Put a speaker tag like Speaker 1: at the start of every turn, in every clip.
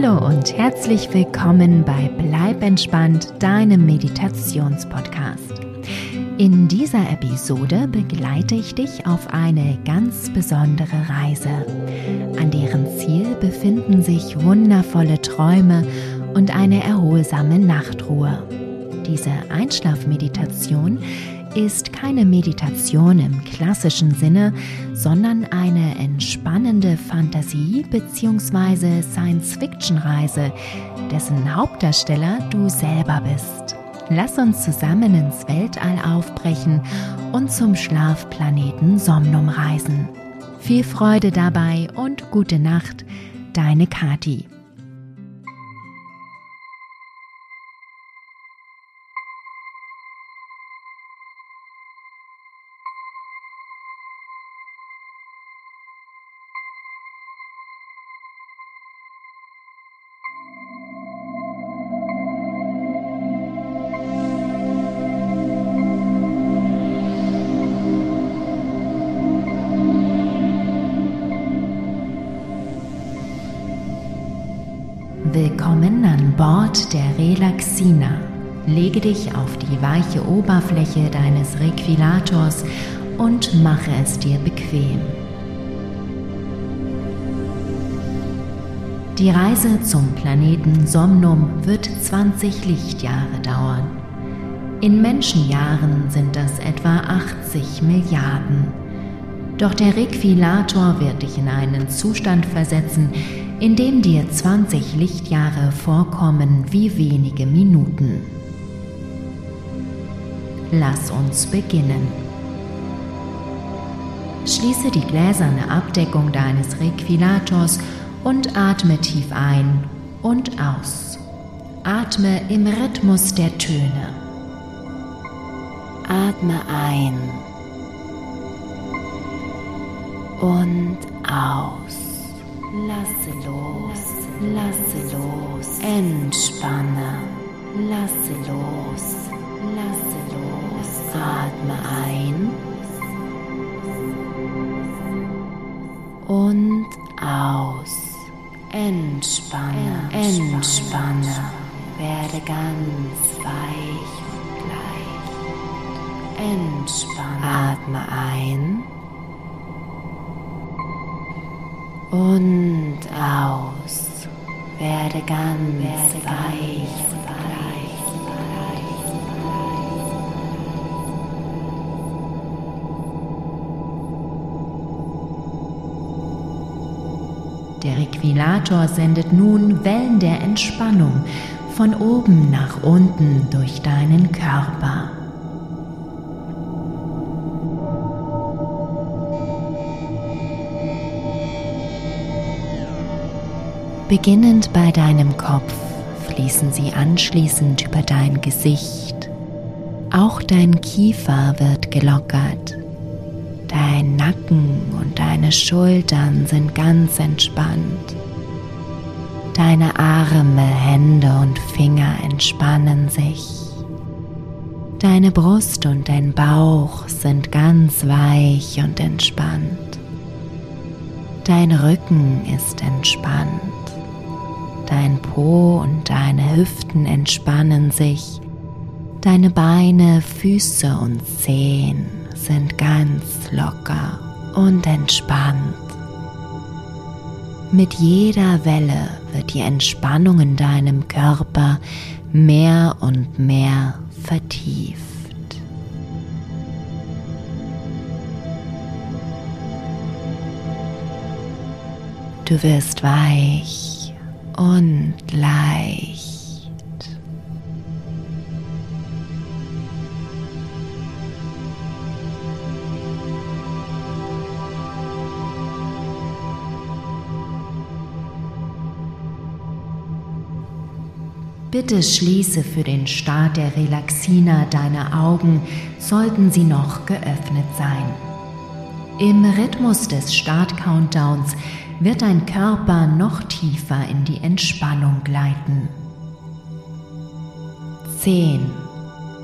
Speaker 1: Hallo und herzlich willkommen bei Bleib entspannt, deinem Meditationspodcast. In dieser Episode begleite ich dich auf eine ganz besondere Reise. An deren Ziel befinden sich wundervolle Träume und eine erholsame Nachtruhe. Diese Einschlafmeditation ist keine Meditation im klassischen Sinne, sondern eine entspannende Fantasie- bzw. Science-Fiction-Reise, dessen Hauptdarsteller du selber bist. Lass uns zusammen ins Weltall aufbrechen und zum Schlafplaneten Somnum reisen. Viel Freude dabei und gute Nacht, deine Kati. Willkommen an Bord der Relaxina. Lege dich auf die weiche Oberfläche deines Requilators und mache es dir bequem. Die Reise zum Planeten Somnum wird 20 Lichtjahre dauern. In Menschenjahren sind das etwa 80 Milliarden. Doch der Requilator wird dich in einen Zustand versetzen, in dem dir 20 Lichtjahre vorkommen wie wenige Minuten. Lass uns beginnen. Schließe die gläserne Abdeckung deines Requilators und atme tief ein und aus. Atme im Rhythmus der Töne. Atme ein und aus. Lasse los, lasse los, entspanne, lasse los, lasse los, atme ein. Und aus, entspanne, entspanne, werde ganz weich und leicht, entspanne, atme ein und aus. Werde ganz Werde weich. Der Requilator sendet nun Wellen der Entspannung von oben nach unten durch deinen Körper. Beginnend bei deinem Kopf fließen sie anschließend über dein Gesicht. Auch dein Kiefer wird gelockert. Dein Nacken und deine Schultern sind ganz entspannt. Deine Arme, Hände und Finger entspannen sich. Deine Brust und dein Bauch sind ganz weich und entspannt. Dein Rücken ist entspannt. Dein Po und deine Hüften entspannen sich. Deine Beine, Füße und Zehen sind ganz locker und entspannt. Mit jeder Welle wird die Entspannung in deinem Körper mehr und mehr vertieft. Du wirst weich und leicht. Bitte schließe für den Start der Relaxina deine Augen, sollten sie noch geöffnet sein. Im Rhythmus des Start-Countdowns wird dein Körper noch tiefer in die Entspannung gleiten. 10,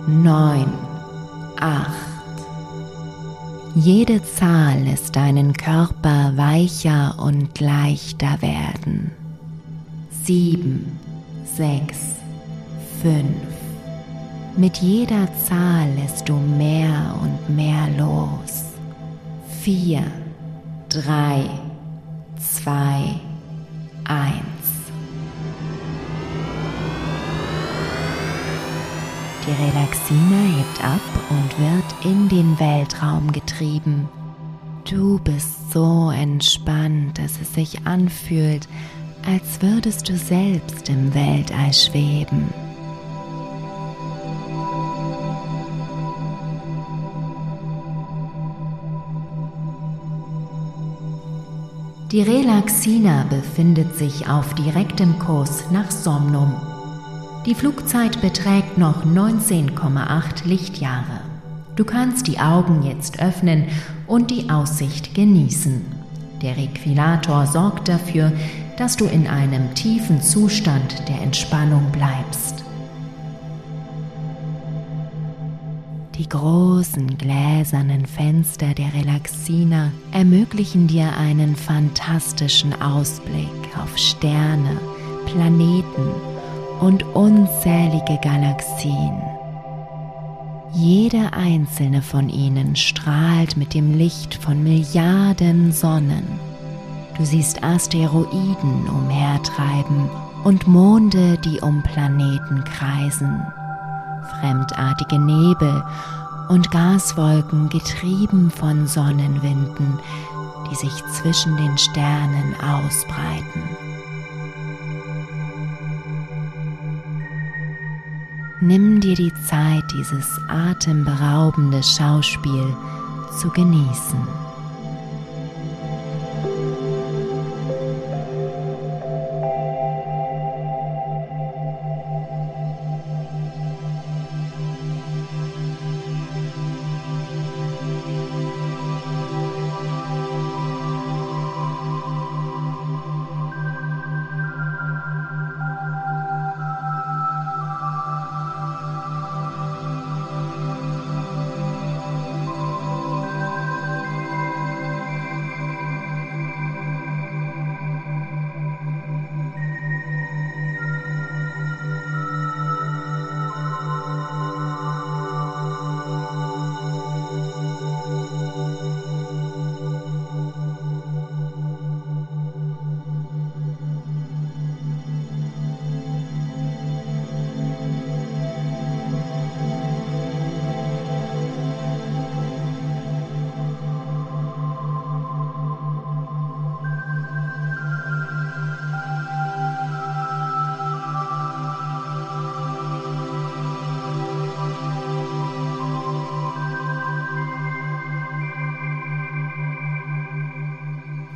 Speaker 1: 9, 8. Jede Zahl lässt deinen Körper weicher und leichter werden. sieben, sechs, fünf. Mit jeder Zahl lässt du mehr und mehr los. Vier, drei, zwei, eins. Die Relaxina hebt ab und wird in den Weltraum getrieben. Du bist so entspannt, dass es sich anfühlt, als würdest du selbst im Weltall schweben. Die Relaxina befindet sich auf direktem Kurs nach Somnum die Flugzeit beträgt noch 19,8 Lichtjahre. Du kannst die Augen jetzt öffnen und die Aussicht genießen. Der Requilator sorgt dafür, dass du in einem tiefen Zustand der Entspannung bleibst. Die großen gläsernen Fenster der Relaxina ermöglichen dir einen fantastischen Ausblick auf Sterne, Planeten und unzählige Galaxien. Jede einzelne von ihnen strahlt mit dem Licht von Milliarden Sonnen. Du siehst Asteroiden umhertreiben und Monde, die um Planeten kreisen, fremdartige Nebel und Gaswolken getrieben von Sonnenwinden, die sich zwischen den Sternen ausbreiten. Nimm dir die Zeit, dieses atemberaubende Schauspiel zu genießen.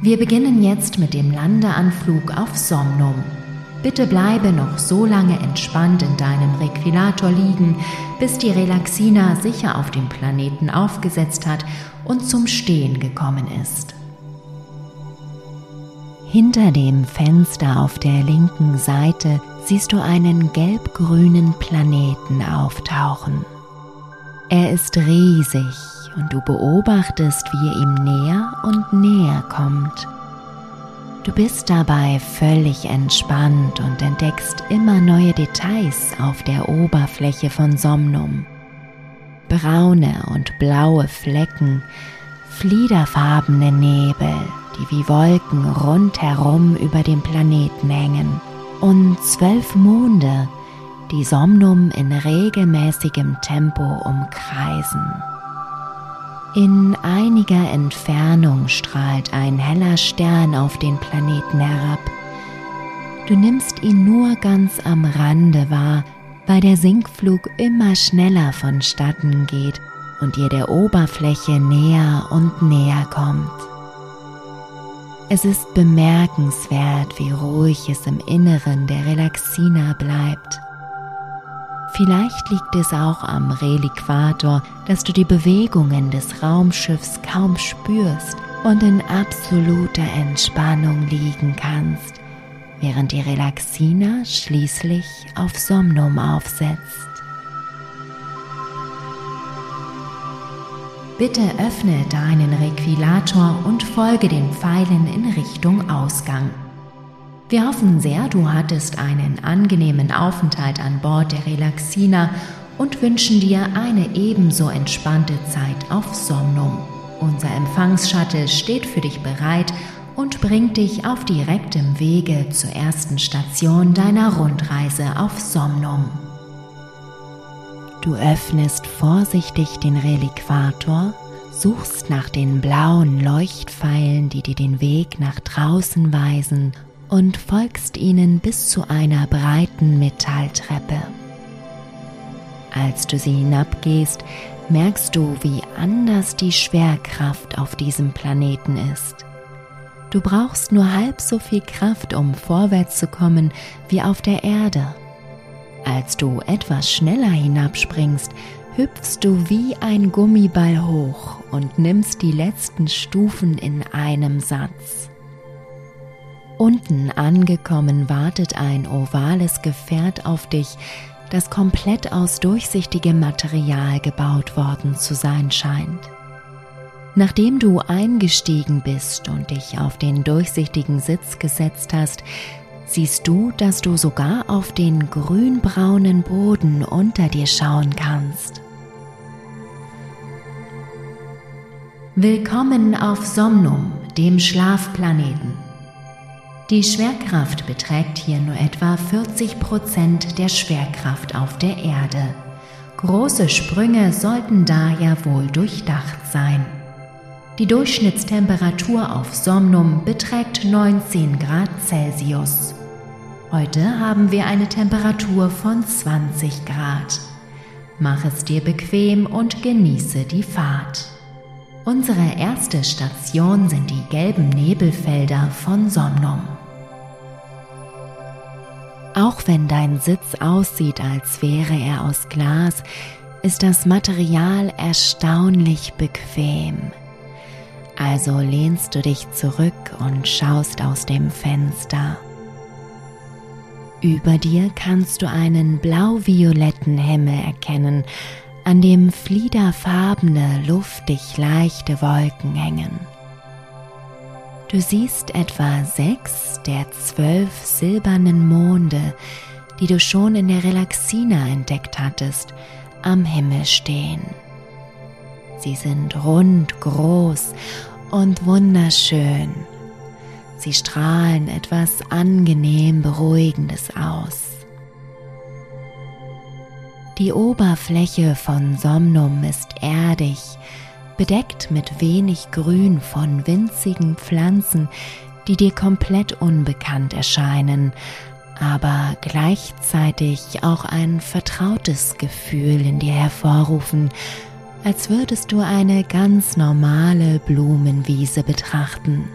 Speaker 1: Wir beginnen jetzt mit dem Landeanflug auf Somnum. Bitte bleibe noch so lange entspannt in deinem Requilator liegen, bis die Relaxina sicher auf dem Planeten aufgesetzt hat und zum Stehen gekommen ist. Hinter dem Fenster auf der linken Seite siehst du einen gelb-grünen Planeten auftauchen. Er ist riesig und du beobachtest, wie er ihm näher und näher kommt. Du bist dabei völlig entspannt und entdeckst immer neue Details auf der Oberfläche von Somnum. Braune und blaue Flecken, fliederfarbene Nebel, die wie Wolken rundherum über dem Planeten hängen, und zwölf Monde, die Somnum in regelmäßigem Tempo umkreisen. In einiger Entfernung strahlt ein heller Stern auf den Planeten herab. Du nimmst ihn nur ganz am Rande wahr, weil der Sinkflug immer schneller vonstatten geht und ihr der Oberfläche näher und näher kommt. Es ist bemerkenswert, wie ruhig es im Inneren der Relaxina bleibt. Vielleicht liegt es auch am Reliquator, dass du die Bewegungen des Raumschiffs kaum spürst und in absoluter Entspannung liegen kannst, während die Relaxina schließlich auf Somnum aufsetzt. Bitte öffne deinen Requilator und folge den Pfeilen in Richtung Ausgang. Wir hoffen sehr, du hattest einen angenehmen Aufenthalt an Bord der Relaxina und wünschen dir eine ebenso entspannte Zeit auf Somnum. Unser Empfangsshuttle steht für dich bereit und bringt dich auf direktem Wege zur ersten Station deiner Rundreise auf Somnum. Du öffnest vorsichtig den Reliquator, suchst nach den blauen Leuchtpfeilen, die dir den Weg nach draußen weisen und folgst ihnen bis zu einer breiten Metalltreppe. Als du sie hinabgehst, merkst du, wie anders die Schwerkraft auf diesem Planeten ist. Du brauchst nur halb so viel Kraft, um vorwärts zu kommen, wie auf der Erde. Als du etwas schneller hinabspringst, hüpfst du wie ein Gummiball hoch und nimmst die letzten Stufen in einem Satz. Unten angekommen wartet ein ovales Gefährt auf dich, das komplett aus durchsichtigem Material gebaut worden zu sein scheint. Nachdem du eingestiegen bist und dich auf den durchsichtigen Sitz gesetzt hast, siehst du, dass du sogar auf den grünbraunen Boden unter dir schauen kannst. Willkommen auf Somnum, dem Schlafplaneten. Die Schwerkraft beträgt hier nur etwa 40 Prozent der Schwerkraft auf der Erde. Große Sprünge sollten daher wohl durchdacht sein. Die Durchschnittstemperatur auf Somnum beträgt 19 Grad Celsius. Heute haben wir eine Temperatur von 20 Grad. Mach es dir bequem und genieße die Fahrt. Unsere erste Station sind die gelben Nebelfelder von Somnum. Auch wenn dein Sitz aussieht, als wäre er aus Glas, ist das Material erstaunlich bequem. Also lehnst du dich zurück und schaust aus dem Fenster. Über dir kannst du einen blau-violetten Himmel erkennen, an dem fliederfarbene, luftig leichte Wolken hängen. Du siehst etwa sechs der zwölf silbernen Monde, die du schon in der Relaxina entdeckt hattest, am Himmel stehen. Sie sind rund, groß und wunderschön. Sie strahlen etwas angenehm Beruhigendes aus. Die Oberfläche von Somnum ist erdig, bedeckt mit wenig Grün von winzigen Pflanzen, die dir komplett unbekannt erscheinen, aber gleichzeitig auch ein vertrautes Gefühl in dir hervorrufen, als würdest du eine ganz normale Blumenwiese betrachten.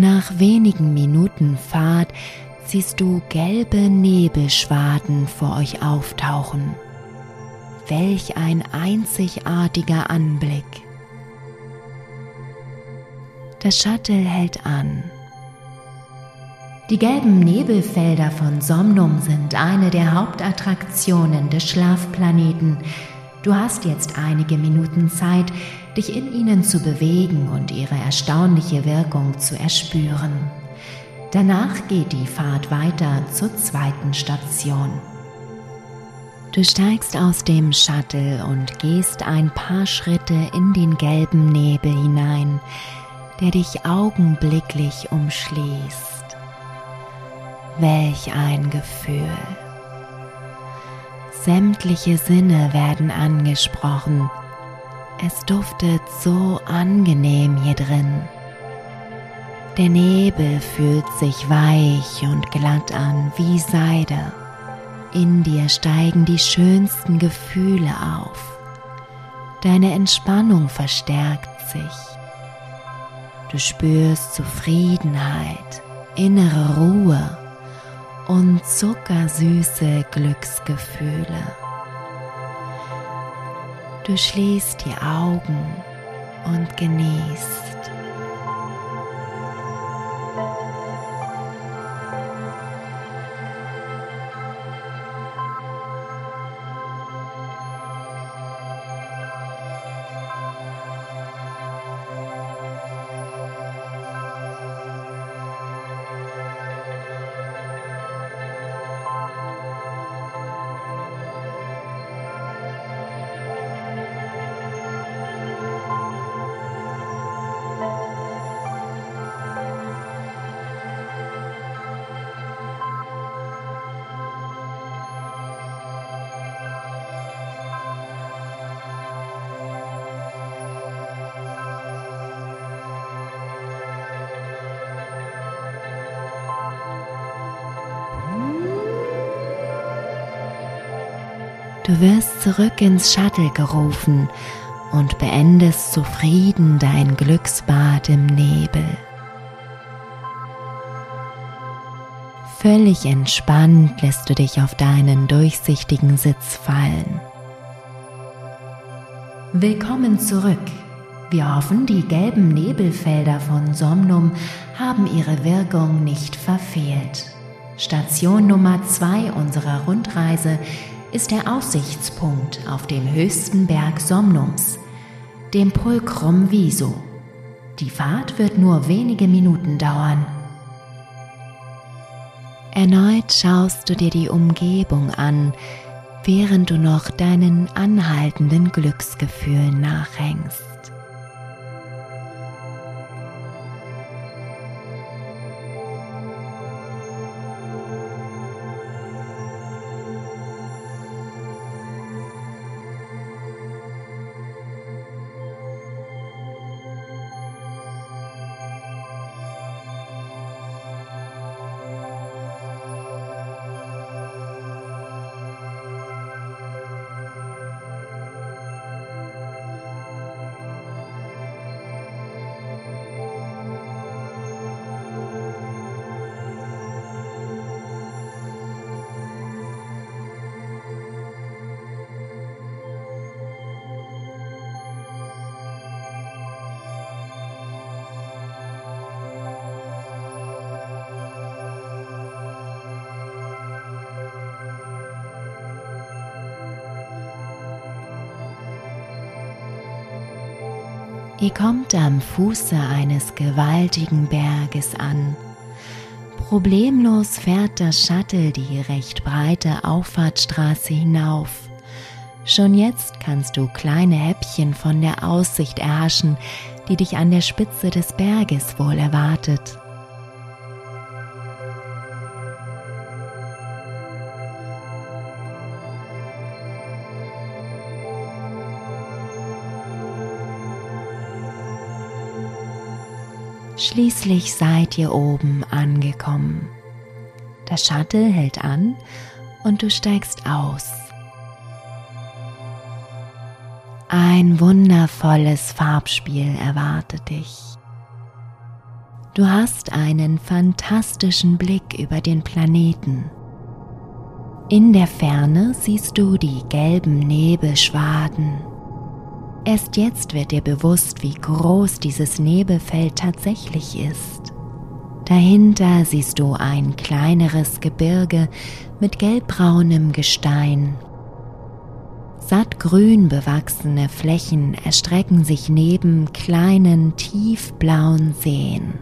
Speaker 1: Nach wenigen Minuten Fahrt siehst du gelbe Nebelschwaden vor euch auftauchen. Welch ein einzigartiger Anblick. Das Shuttle hält an. Die gelben Nebelfelder von Somnum sind eine der Hauptattraktionen des Schlafplaneten. Du hast jetzt einige Minuten Zeit, dich in ihnen zu bewegen und ihre erstaunliche Wirkung zu erspüren. Danach geht die Fahrt weiter zur zweiten Station. Du steigst aus dem Shuttle und gehst ein paar Schritte in den gelben Nebel hinein, der dich augenblicklich umschließt. Welch ein Gefühl. Sämtliche Sinne werden angesprochen es duftet so angenehm hier drin. Der Nebel fühlt sich weich und glatt an wie Seide. In dir steigen die schönsten Gefühle auf. Deine Entspannung verstärkt sich. Du spürst Zufriedenheit, innere Ruhe und zuckersüße Glücksgefühle. Du schließt die Augen und genießt. Du wirst zurück ins Shuttle gerufen und beendest zufrieden dein Glücksbad im Nebel. Völlig entspannt lässt du dich auf deinen durchsichtigen Sitz fallen. Willkommen zurück. Wir hoffen, die gelben Nebelfelder von Somnum haben ihre Wirkung nicht verfehlt. Station Nummer 2 unserer Rundreise ist der Aussichtspunkt auf dem höchsten Berg Somnums, dem Pulchrum Viso. Die Fahrt wird nur wenige Minuten dauern. Erneut schaust du dir die Umgebung an, während du noch deinen anhaltenden Glücksgefühlen nachhängst. Ihr kommt am Fuße eines gewaltigen Berges an. Problemlos fährt das Shuttle die recht breite Auffahrtsstraße hinauf. Schon jetzt kannst du kleine Häppchen von der Aussicht erhaschen, die dich an der Spitze des Berges wohl erwartet. Schließlich seid ihr oben angekommen. Das Shuttle hält an und du steigst aus. Ein wundervolles Farbspiel erwartet dich. Du hast einen fantastischen Blick über den Planeten. In der Ferne siehst du die gelben Nebelschwaden Erst jetzt wird dir bewusst, wie groß dieses Nebelfeld tatsächlich ist. Dahinter siehst du ein kleineres Gebirge mit gelbbraunem Gestein. Sattgrün bewachsene Flächen erstrecken sich neben kleinen tiefblauen Seen.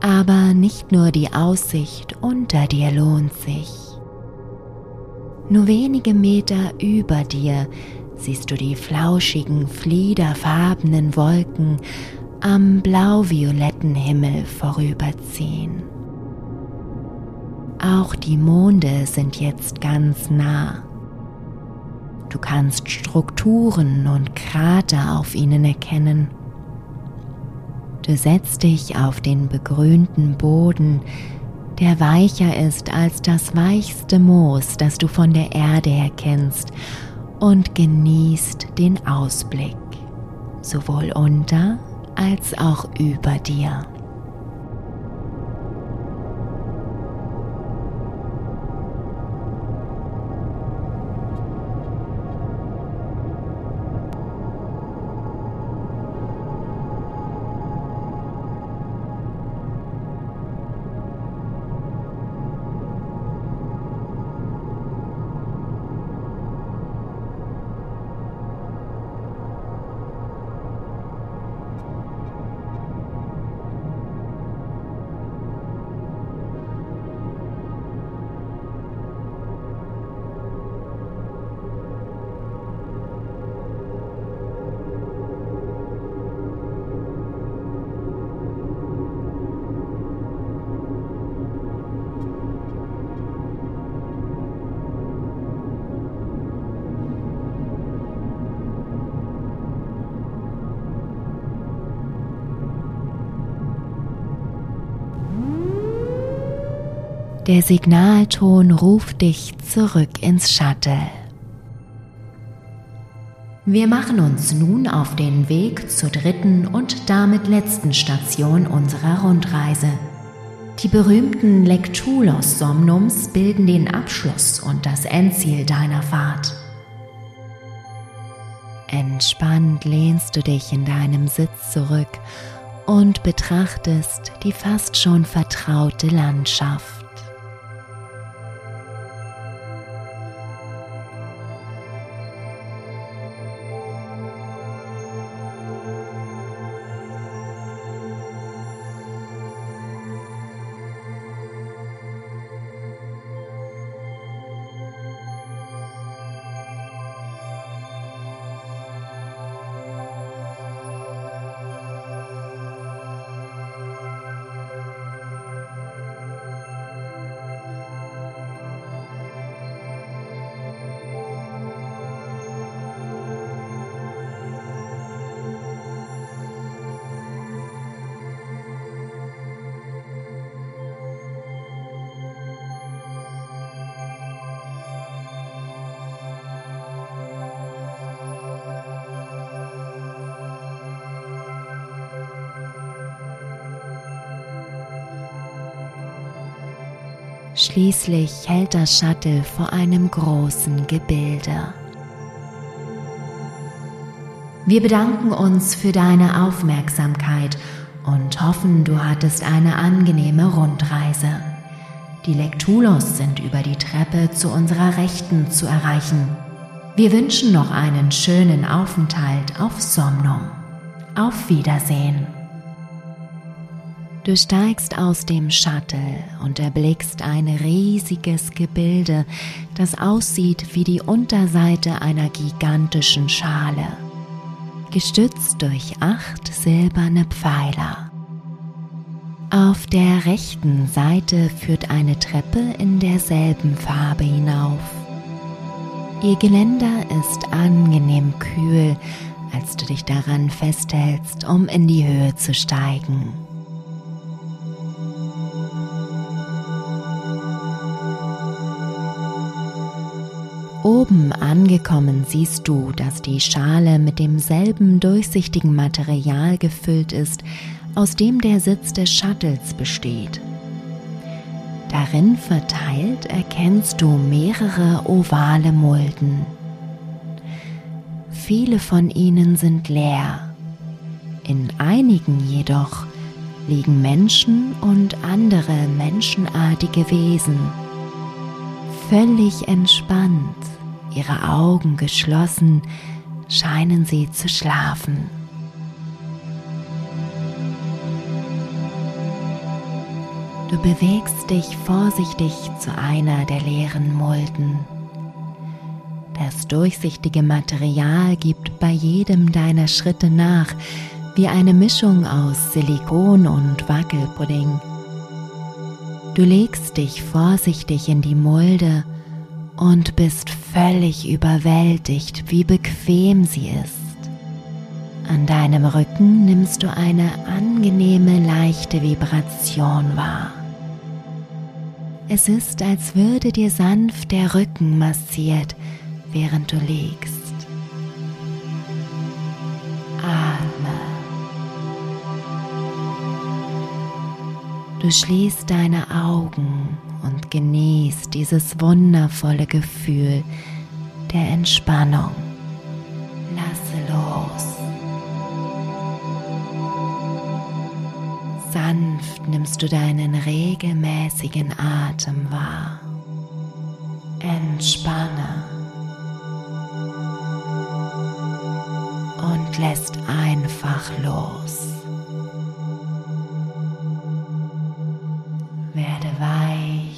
Speaker 1: Aber nicht nur die Aussicht unter dir lohnt sich. Nur wenige Meter über dir siehst du die flauschigen, fliederfarbenen Wolken am blau-violetten Himmel vorüberziehen. Auch die Monde sind jetzt ganz nah. Du kannst Strukturen und Krater auf ihnen erkennen. Du setzt dich auf den begrünten Boden, der weicher ist als das weichste Moos, das du von der Erde her kennst und genießt den Ausblick, sowohl unter als auch über dir. Der Signalton ruft dich zurück ins Shuttle. Wir machen uns nun auf den Weg zur dritten und damit letzten Station unserer Rundreise. Die berühmten Lectulos Somnums bilden den Abschluss und das Endziel deiner Fahrt. Entspannt lehnst du dich in deinem Sitz zurück und betrachtest die fast schon vertraute Landschaft. Schließlich hält das Shuttle vor einem großen Gebilde. Wir bedanken uns für deine Aufmerksamkeit und hoffen, du hattest eine angenehme Rundreise. Die Lektulos sind über die Treppe zu unserer Rechten zu erreichen. Wir wünschen noch einen schönen Aufenthalt auf Somnum. Auf Wiedersehen. Du steigst aus dem Shuttle und erblickst ein riesiges Gebilde, das aussieht wie die Unterseite einer gigantischen Schale, gestützt durch acht silberne Pfeiler. Auf der rechten Seite führt eine Treppe in derselben Farbe hinauf. Ihr Geländer ist angenehm kühl, als du dich daran festhältst, um in die Höhe zu steigen. Oben angekommen siehst du, dass die Schale mit demselben durchsichtigen Material gefüllt ist, aus dem der Sitz des Shuttles besteht. Darin verteilt erkennst du mehrere ovale Mulden. Viele von ihnen sind leer. In einigen jedoch liegen Menschen und andere menschenartige Wesen. Völlig entspannt ihre Augen geschlossen, scheinen sie zu schlafen. Du bewegst dich vorsichtig zu einer der leeren Mulden. Das durchsichtige Material gibt bei jedem deiner Schritte nach, wie eine Mischung aus Silikon und Wackelpudding. Du legst dich vorsichtig in die Mulde und bist völlig überwältigt, wie bequem sie ist. An deinem Rücken nimmst du eine angenehme, leichte Vibration wahr. Es ist, als würde dir sanft der Rücken massiert, während du liegst. Du schließt deine Augen und genieß dieses wundervolle Gefühl der Entspannung. Lasse los. Sanft nimmst du deinen regelmäßigen Atem wahr. Entspanne und lässt einfach los. Weich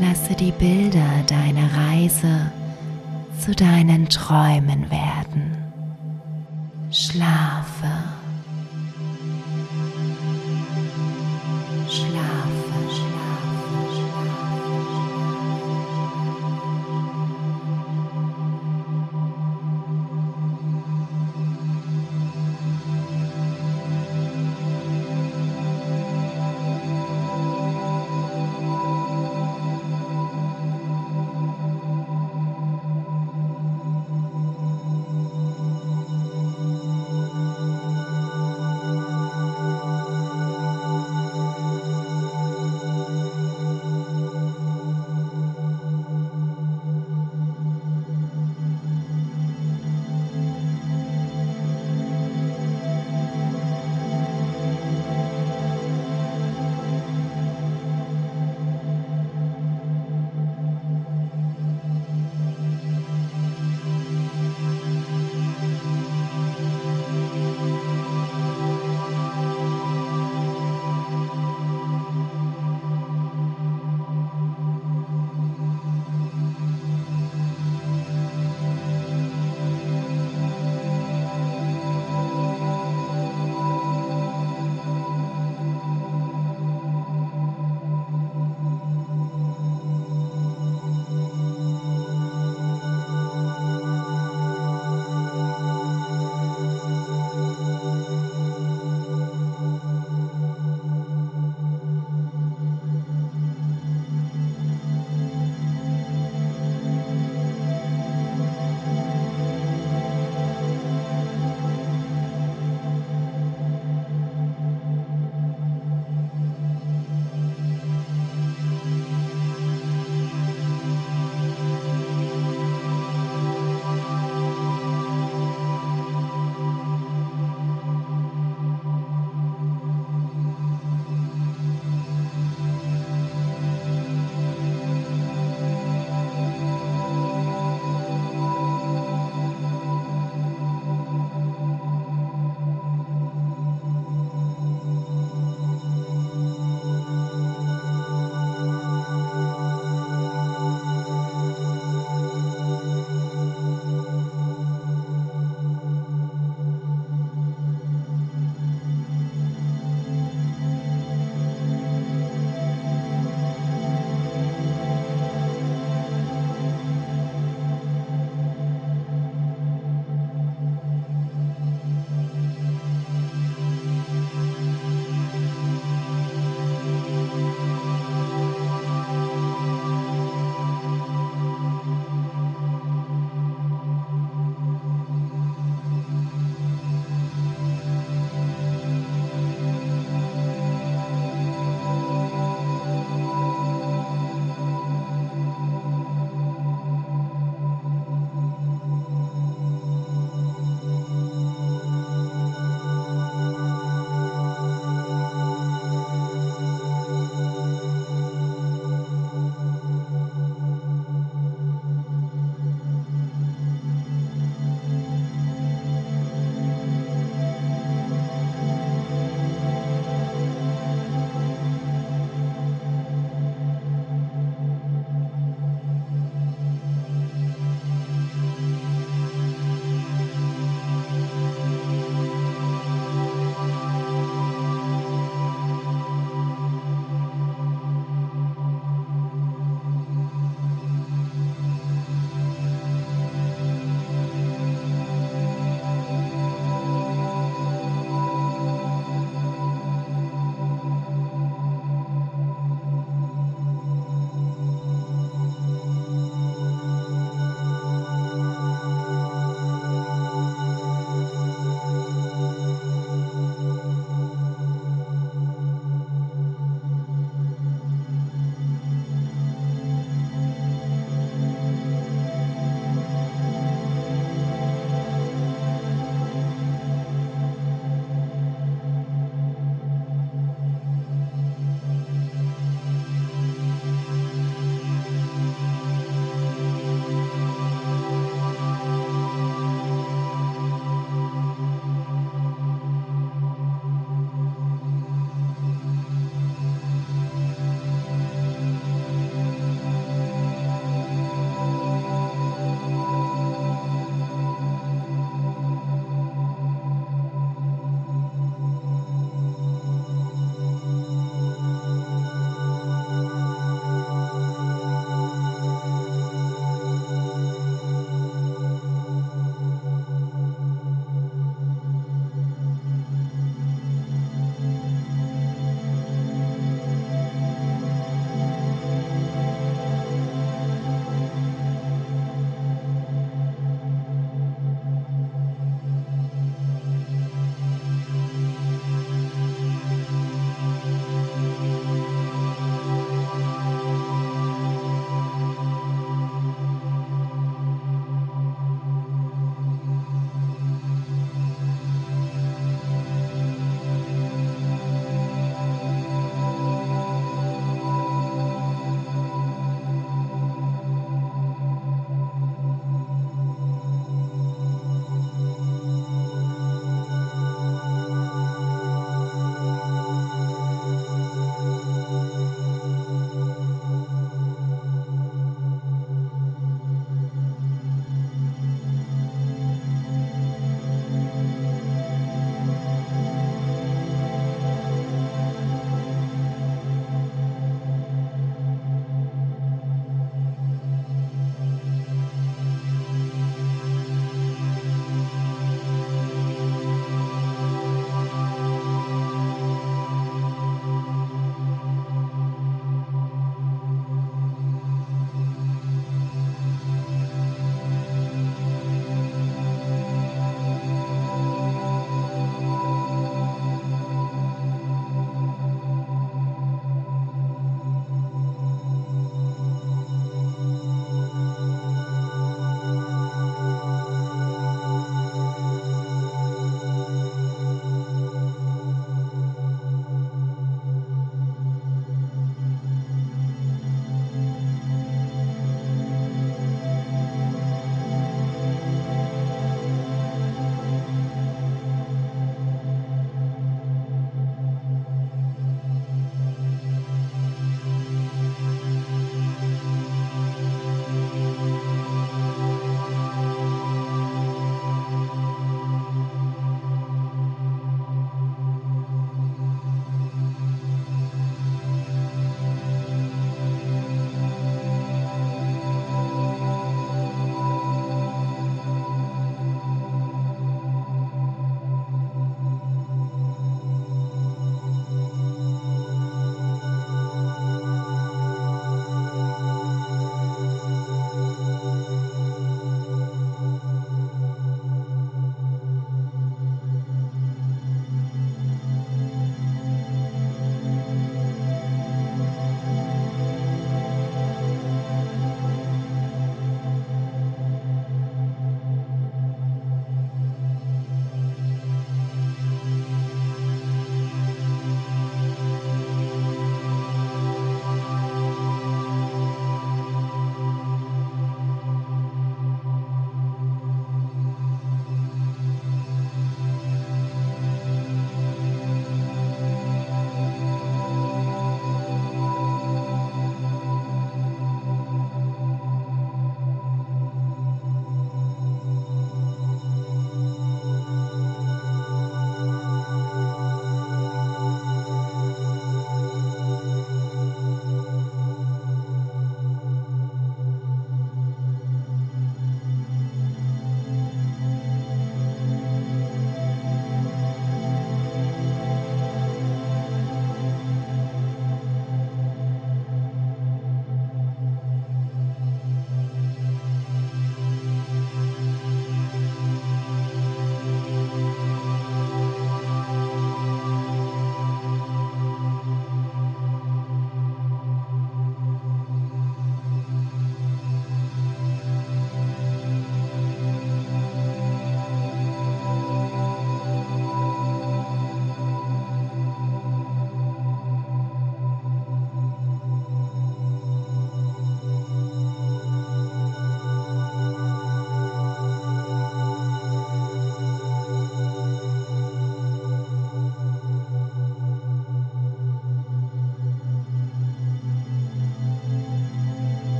Speaker 1: Lasse die Bilder deiner Reise zu deinen Träumen werden.